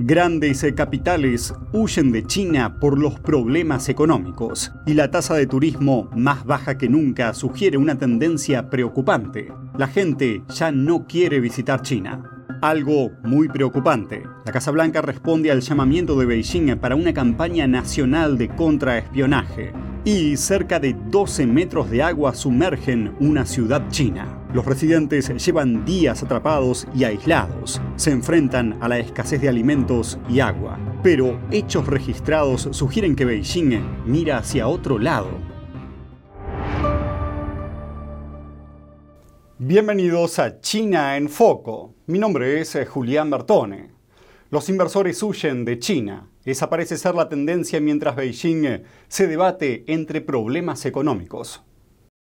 Grandes capitales huyen de China por los problemas económicos y la tasa de turismo más baja que nunca sugiere una tendencia preocupante. La gente ya no quiere visitar China. Algo muy preocupante. La Casa Blanca responde al llamamiento de Beijing para una campaña nacional de contraespionaje y cerca de 12 metros de agua sumergen una ciudad china. Los residentes llevan días atrapados y aislados. Se enfrentan a la escasez de alimentos y agua. Pero hechos registrados sugieren que Beijing mira hacia otro lado. Bienvenidos a China en Foco. Mi nombre es Julián Bertone. Los inversores huyen de China. Esa parece ser la tendencia mientras Beijing se debate entre problemas económicos.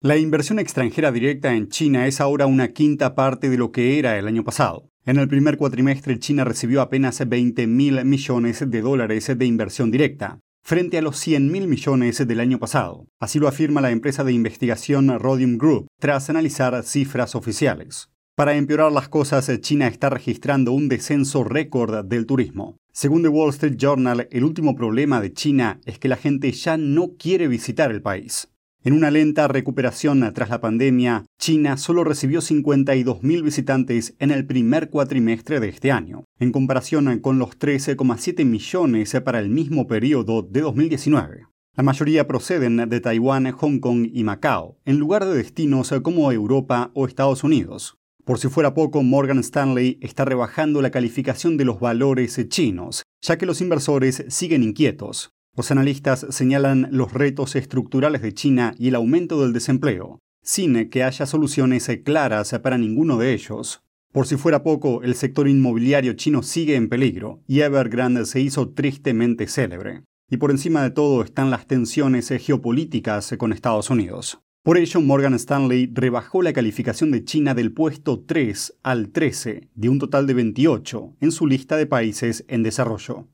La inversión extranjera directa en China es ahora una quinta parte de lo que era el año pasado. En el primer cuatrimestre China recibió apenas 20 mil millones de dólares de inversión directa, frente a los 100 mil millones del año pasado. Así lo afirma la empresa de investigación Rhodium Group, tras analizar cifras oficiales. Para empeorar las cosas, China está registrando un descenso récord del turismo. Según The Wall Street Journal, el último problema de China es que la gente ya no quiere visitar el país. En una lenta recuperación tras la pandemia, China solo recibió 52.000 visitantes en el primer cuatrimestre de este año, en comparación con los 13,7 millones para el mismo periodo de 2019. La mayoría proceden de Taiwán, Hong Kong y Macao, en lugar de destinos como Europa o Estados Unidos. Por si fuera poco, Morgan Stanley está rebajando la calificación de los valores chinos, ya que los inversores siguen inquietos. Los analistas señalan los retos estructurales de China y el aumento del desempleo, sin que haya soluciones claras para ninguno de ellos. Por si fuera poco, el sector inmobiliario chino sigue en peligro y Evergrande se hizo tristemente célebre. Y por encima de todo están las tensiones geopolíticas con Estados Unidos. Por ello, Morgan Stanley rebajó la calificación de China del puesto 3 al 13, de un total de 28, en su lista de países en desarrollo.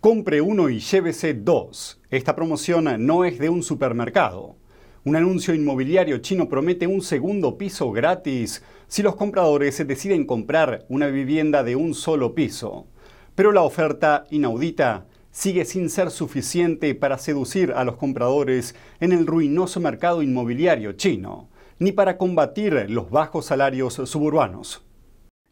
Compre uno y llévese dos. Esta promoción no es de un supermercado. Un anuncio inmobiliario chino promete un segundo piso gratis si los compradores deciden comprar una vivienda de un solo piso. Pero la oferta inaudita sigue sin ser suficiente para seducir a los compradores en el ruinoso mercado inmobiliario chino, ni para combatir los bajos salarios suburbanos.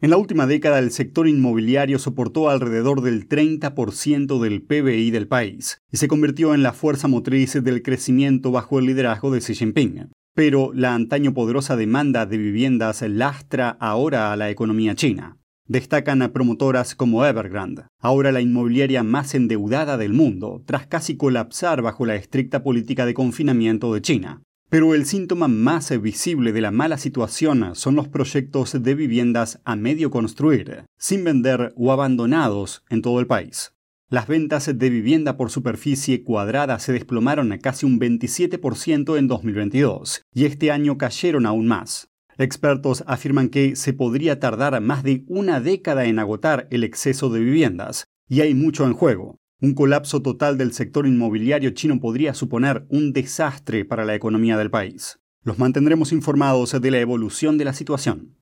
En la última década el sector inmobiliario soportó alrededor del 30% del PBI del país y se convirtió en la fuerza motriz del crecimiento bajo el liderazgo de Xi Jinping. Pero la antaño poderosa demanda de viviendas lastra ahora a la economía china. Destacan a promotoras como Evergrande, ahora la inmobiliaria más endeudada del mundo, tras casi colapsar bajo la estricta política de confinamiento de China. Pero el síntoma más visible de la mala situación son los proyectos de viviendas a medio construir, sin vender o abandonados en todo el país. Las ventas de vivienda por superficie cuadrada se desplomaron a casi un 27% en 2022 y este año cayeron aún más. Expertos afirman que se podría tardar más de una década en agotar el exceso de viviendas, y hay mucho en juego. Un colapso total del sector inmobiliario chino podría suponer un desastre para la economía del país. Los mantendremos informados de la evolución de la situación.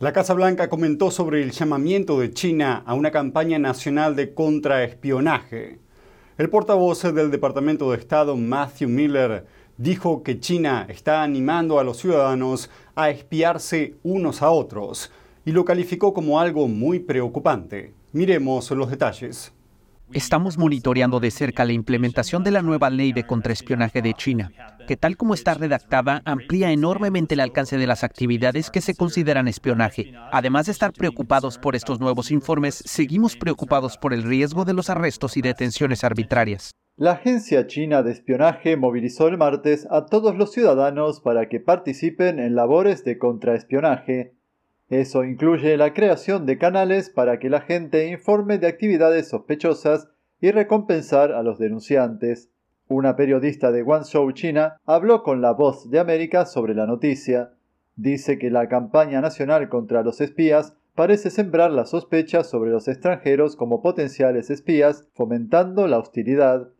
La Casa Blanca comentó sobre el llamamiento de China a una campaña nacional de contraespionaje. El portavoz del Departamento de Estado, Matthew Miller, dijo que China está animando a los ciudadanos a espiarse unos a otros y lo calificó como algo muy preocupante. Miremos los detalles. Estamos monitoreando de cerca la implementación de la nueva ley de contraespionaje de China, que tal como está redactada amplía enormemente el alcance de las actividades que se consideran espionaje. Además de estar preocupados por estos nuevos informes, seguimos preocupados por el riesgo de los arrestos y detenciones arbitrarias. La agencia china de espionaje movilizó el martes a todos los ciudadanos para que participen en labores de contraespionaje. Eso incluye la creación de canales para que la gente informe de actividades sospechosas y recompensar a los denunciantes. Una periodista de Guangzhou, China, habló con La Voz de América sobre la noticia. Dice que la campaña nacional contra los espías parece sembrar la sospecha sobre los extranjeros como potenciales espías, fomentando la hostilidad.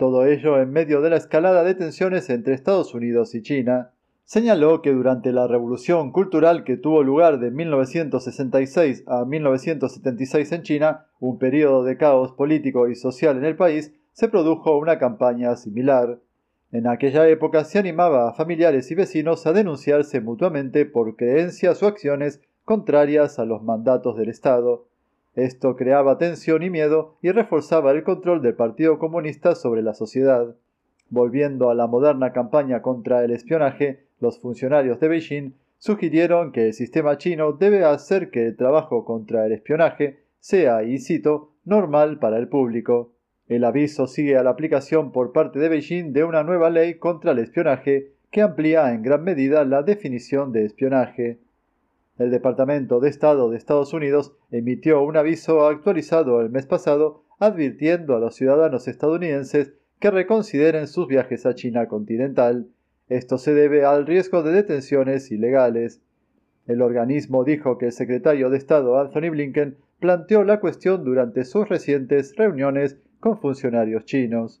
Todo ello en medio de la escalada de tensiones entre Estados Unidos y China. Señaló que durante la revolución cultural que tuvo lugar de 1966 a 1976 en China, un periodo de caos político y social en el país, se produjo una campaña similar. En aquella época se animaba a familiares y vecinos a denunciarse mutuamente por creencias o acciones contrarias a los mandatos del Estado. Esto creaba tensión y miedo y reforzaba el control del Partido Comunista sobre la sociedad. Volviendo a la moderna campaña contra el espionaje, los funcionarios de Beijing sugirieron que el sistema chino debe hacer que el trabajo contra el espionaje sea, y cito, normal para el público. El aviso sigue a la aplicación por parte de Beijing de una nueva ley contra el espionaje que amplía en gran medida la definición de espionaje. El Departamento de Estado de Estados Unidos emitió un aviso actualizado el mes pasado advirtiendo a los ciudadanos estadounidenses que reconsideren sus viajes a China continental. Esto se debe al riesgo de detenciones ilegales. El organismo dijo que el secretario de Estado Anthony Blinken planteó la cuestión durante sus recientes reuniones con funcionarios chinos.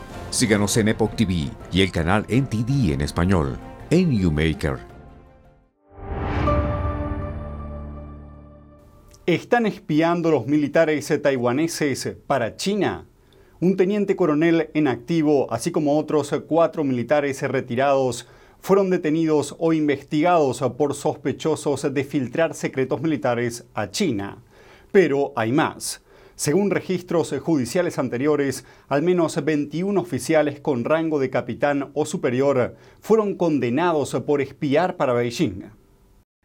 Síganos en Epoch TV y el canal NTD en español, en Newmaker. ¿Están espiando los militares taiwaneses para China? Un teniente coronel en activo, así como otros cuatro militares retirados, fueron detenidos o investigados por sospechosos de filtrar secretos militares a China. Pero hay más. Según registros judiciales anteriores, al menos 21 oficiales con rango de capitán o superior fueron condenados por espiar para Beijing.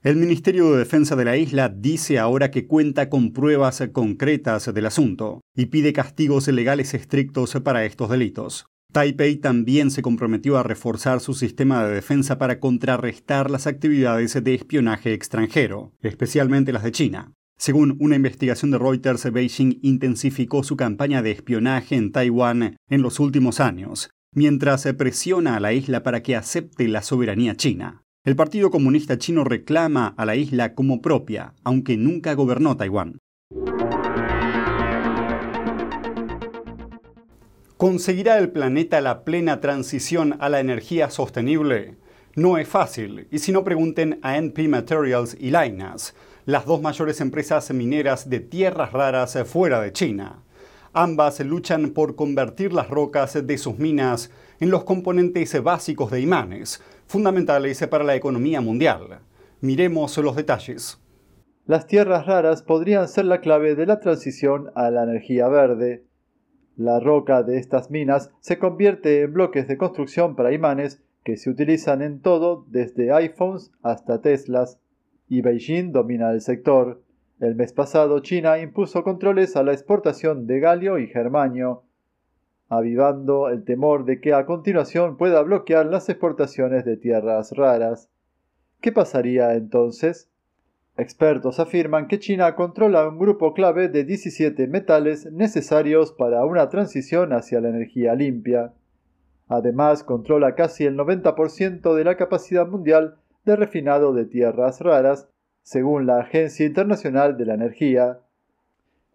El Ministerio de Defensa de la isla dice ahora que cuenta con pruebas concretas del asunto y pide castigos legales estrictos para estos delitos. Taipei también se comprometió a reforzar su sistema de defensa para contrarrestar las actividades de espionaje extranjero, especialmente las de China. Según una investigación de Reuters, Beijing intensificó su campaña de espionaje en Taiwán en los últimos años, mientras presiona a la isla para que acepte la soberanía china. El Partido Comunista Chino reclama a la isla como propia, aunque nunca gobernó Taiwán. ¿Conseguirá el planeta la plena transición a la energía sostenible? No es fácil, y si no pregunten a NP Materials y Lainas, las dos mayores empresas mineras de tierras raras fuera de China. Ambas luchan por convertir las rocas de sus minas en los componentes básicos de imanes, fundamentales para la economía mundial. Miremos los detalles. Las tierras raras podrían ser la clave de la transición a la energía verde. La roca de estas minas se convierte en bloques de construcción para imanes que se utilizan en todo desde iPhones hasta Teslas, y Beijing domina el sector. El mes pasado China impuso controles a la exportación de galio y germanio, avivando el temor de que a continuación pueda bloquear las exportaciones de tierras raras. ¿Qué pasaría entonces? Expertos afirman que China controla un grupo clave de 17 metales necesarios para una transición hacia la energía limpia. Además, controla casi el 90% de la capacidad mundial de refinado de tierras raras, según la Agencia Internacional de la Energía.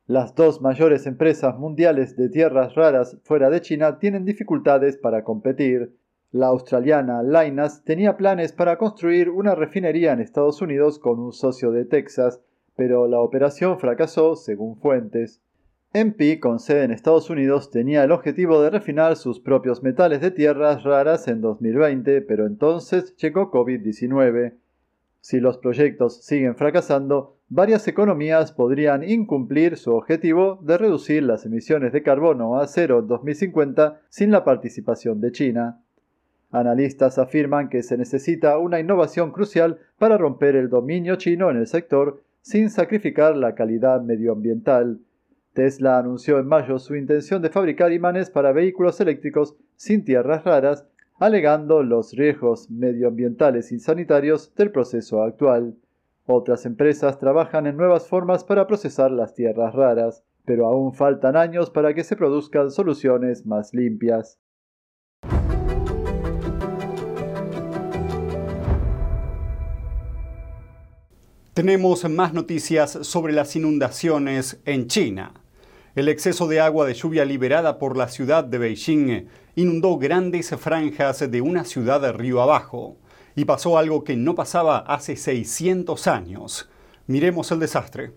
Las dos mayores empresas mundiales de tierras raras fuera de China tienen dificultades para competir. La australiana Lynas tenía planes para construir una refinería en Estados Unidos con un socio de Texas, pero la operación fracasó según fuentes. MP, con sede en Estados Unidos, tenía el objetivo de refinar sus propios metales de tierras raras en 2020, pero entonces llegó COVID-19. Si los proyectos siguen fracasando, varias economías podrían incumplir su objetivo de reducir las emisiones de carbono a cero en 2050 sin la participación de China. Analistas afirman que se necesita una innovación crucial para romper el dominio chino en el sector, sin sacrificar la calidad medioambiental. Tesla anunció en mayo su intención de fabricar imanes para vehículos eléctricos sin tierras raras, alegando los riesgos medioambientales y sanitarios del proceso actual. Otras empresas trabajan en nuevas formas para procesar las tierras raras, pero aún faltan años para que se produzcan soluciones más limpias. Tenemos más noticias sobre las inundaciones en China. El exceso de agua de lluvia liberada por la ciudad de Beijing inundó grandes franjas de una ciudad de río abajo y pasó algo que no pasaba hace 600 años. Miremos el desastre.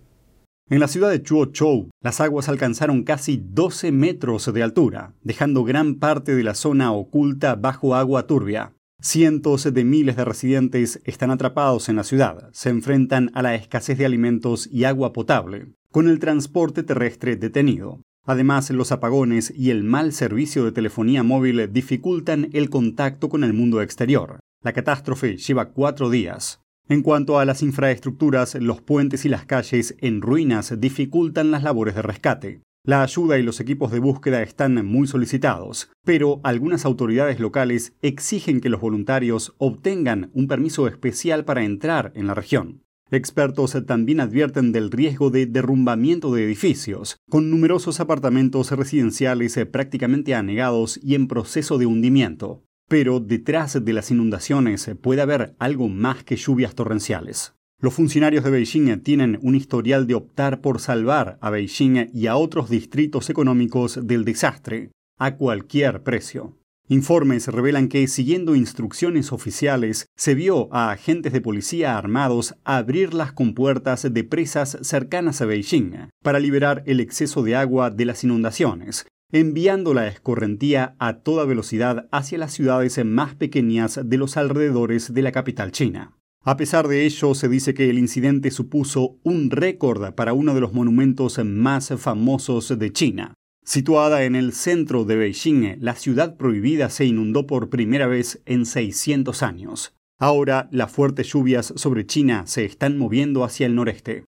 En la ciudad de Chuochou, las aguas alcanzaron casi 12 metros de altura, dejando gran parte de la zona oculta bajo agua turbia. Cientos de miles de residentes están atrapados en la ciudad, se enfrentan a la escasez de alimentos y agua potable, con el transporte terrestre detenido. Además, los apagones y el mal servicio de telefonía móvil dificultan el contacto con el mundo exterior. La catástrofe lleva cuatro días. En cuanto a las infraestructuras, los puentes y las calles en ruinas dificultan las labores de rescate. La ayuda y los equipos de búsqueda están muy solicitados, pero algunas autoridades locales exigen que los voluntarios obtengan un permiso especial para entrar en la región. Expertos también advierten del riesgo de derrumbamiento de edificios, con numerosos apartamentos residenciales prácticamente anegados y en proceso de hundimiento. Pero detrás de las inundaciones puede haber algo más que lluvias torrenciales. Los funcionarios de Beijing tienen un historial de optar por salvar a Beijing y a otros distritos económicos del desastre, a cualquier precio. Informes revelan que, siguiendo instrucciones oficiales, se vio a agentes de policía armados abrir las compuertas de presas cercanas a Beijing para liberar el exceso de agua de las inundaciones, enviando la escorrentía a toda velocidad hacia las ciudades más pequeñas de los alrededores de la capital china. A pesar de ello, se dice que el incidente supuso un récord para uno de los monumentos más famosos de China. Situada en el centro de Beijing, la ciudad prohibida se inundó por primera vez en 600 años. Ahora, las fuertes lluvias sobre China se están moviendo hacia el noreste.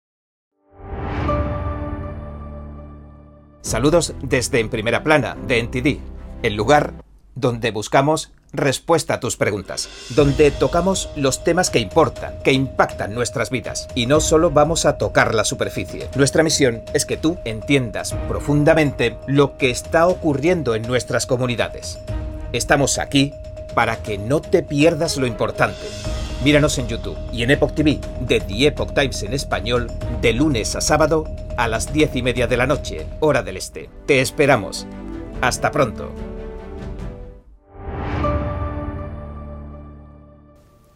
Saludos desde En Primera Plana, de NTD, el lugar donde buscamos respuesta a tus preguntas, donde tocamos los temas que importan, que impactan nuestras vidas. Y no solo vamos a tocar la superficie. Nuestra misión es que tú entiendas profundamente lo que está ocurriendo en nuestras comunidades. Estamos aquí para que no te pierdas lo importante. Míranos en YouTube y en Epoch TV, de The Epoch Times en español, de lunes a sábado a las 10 y media de la noche, hora del este. Te esperamos. Hasta pronto.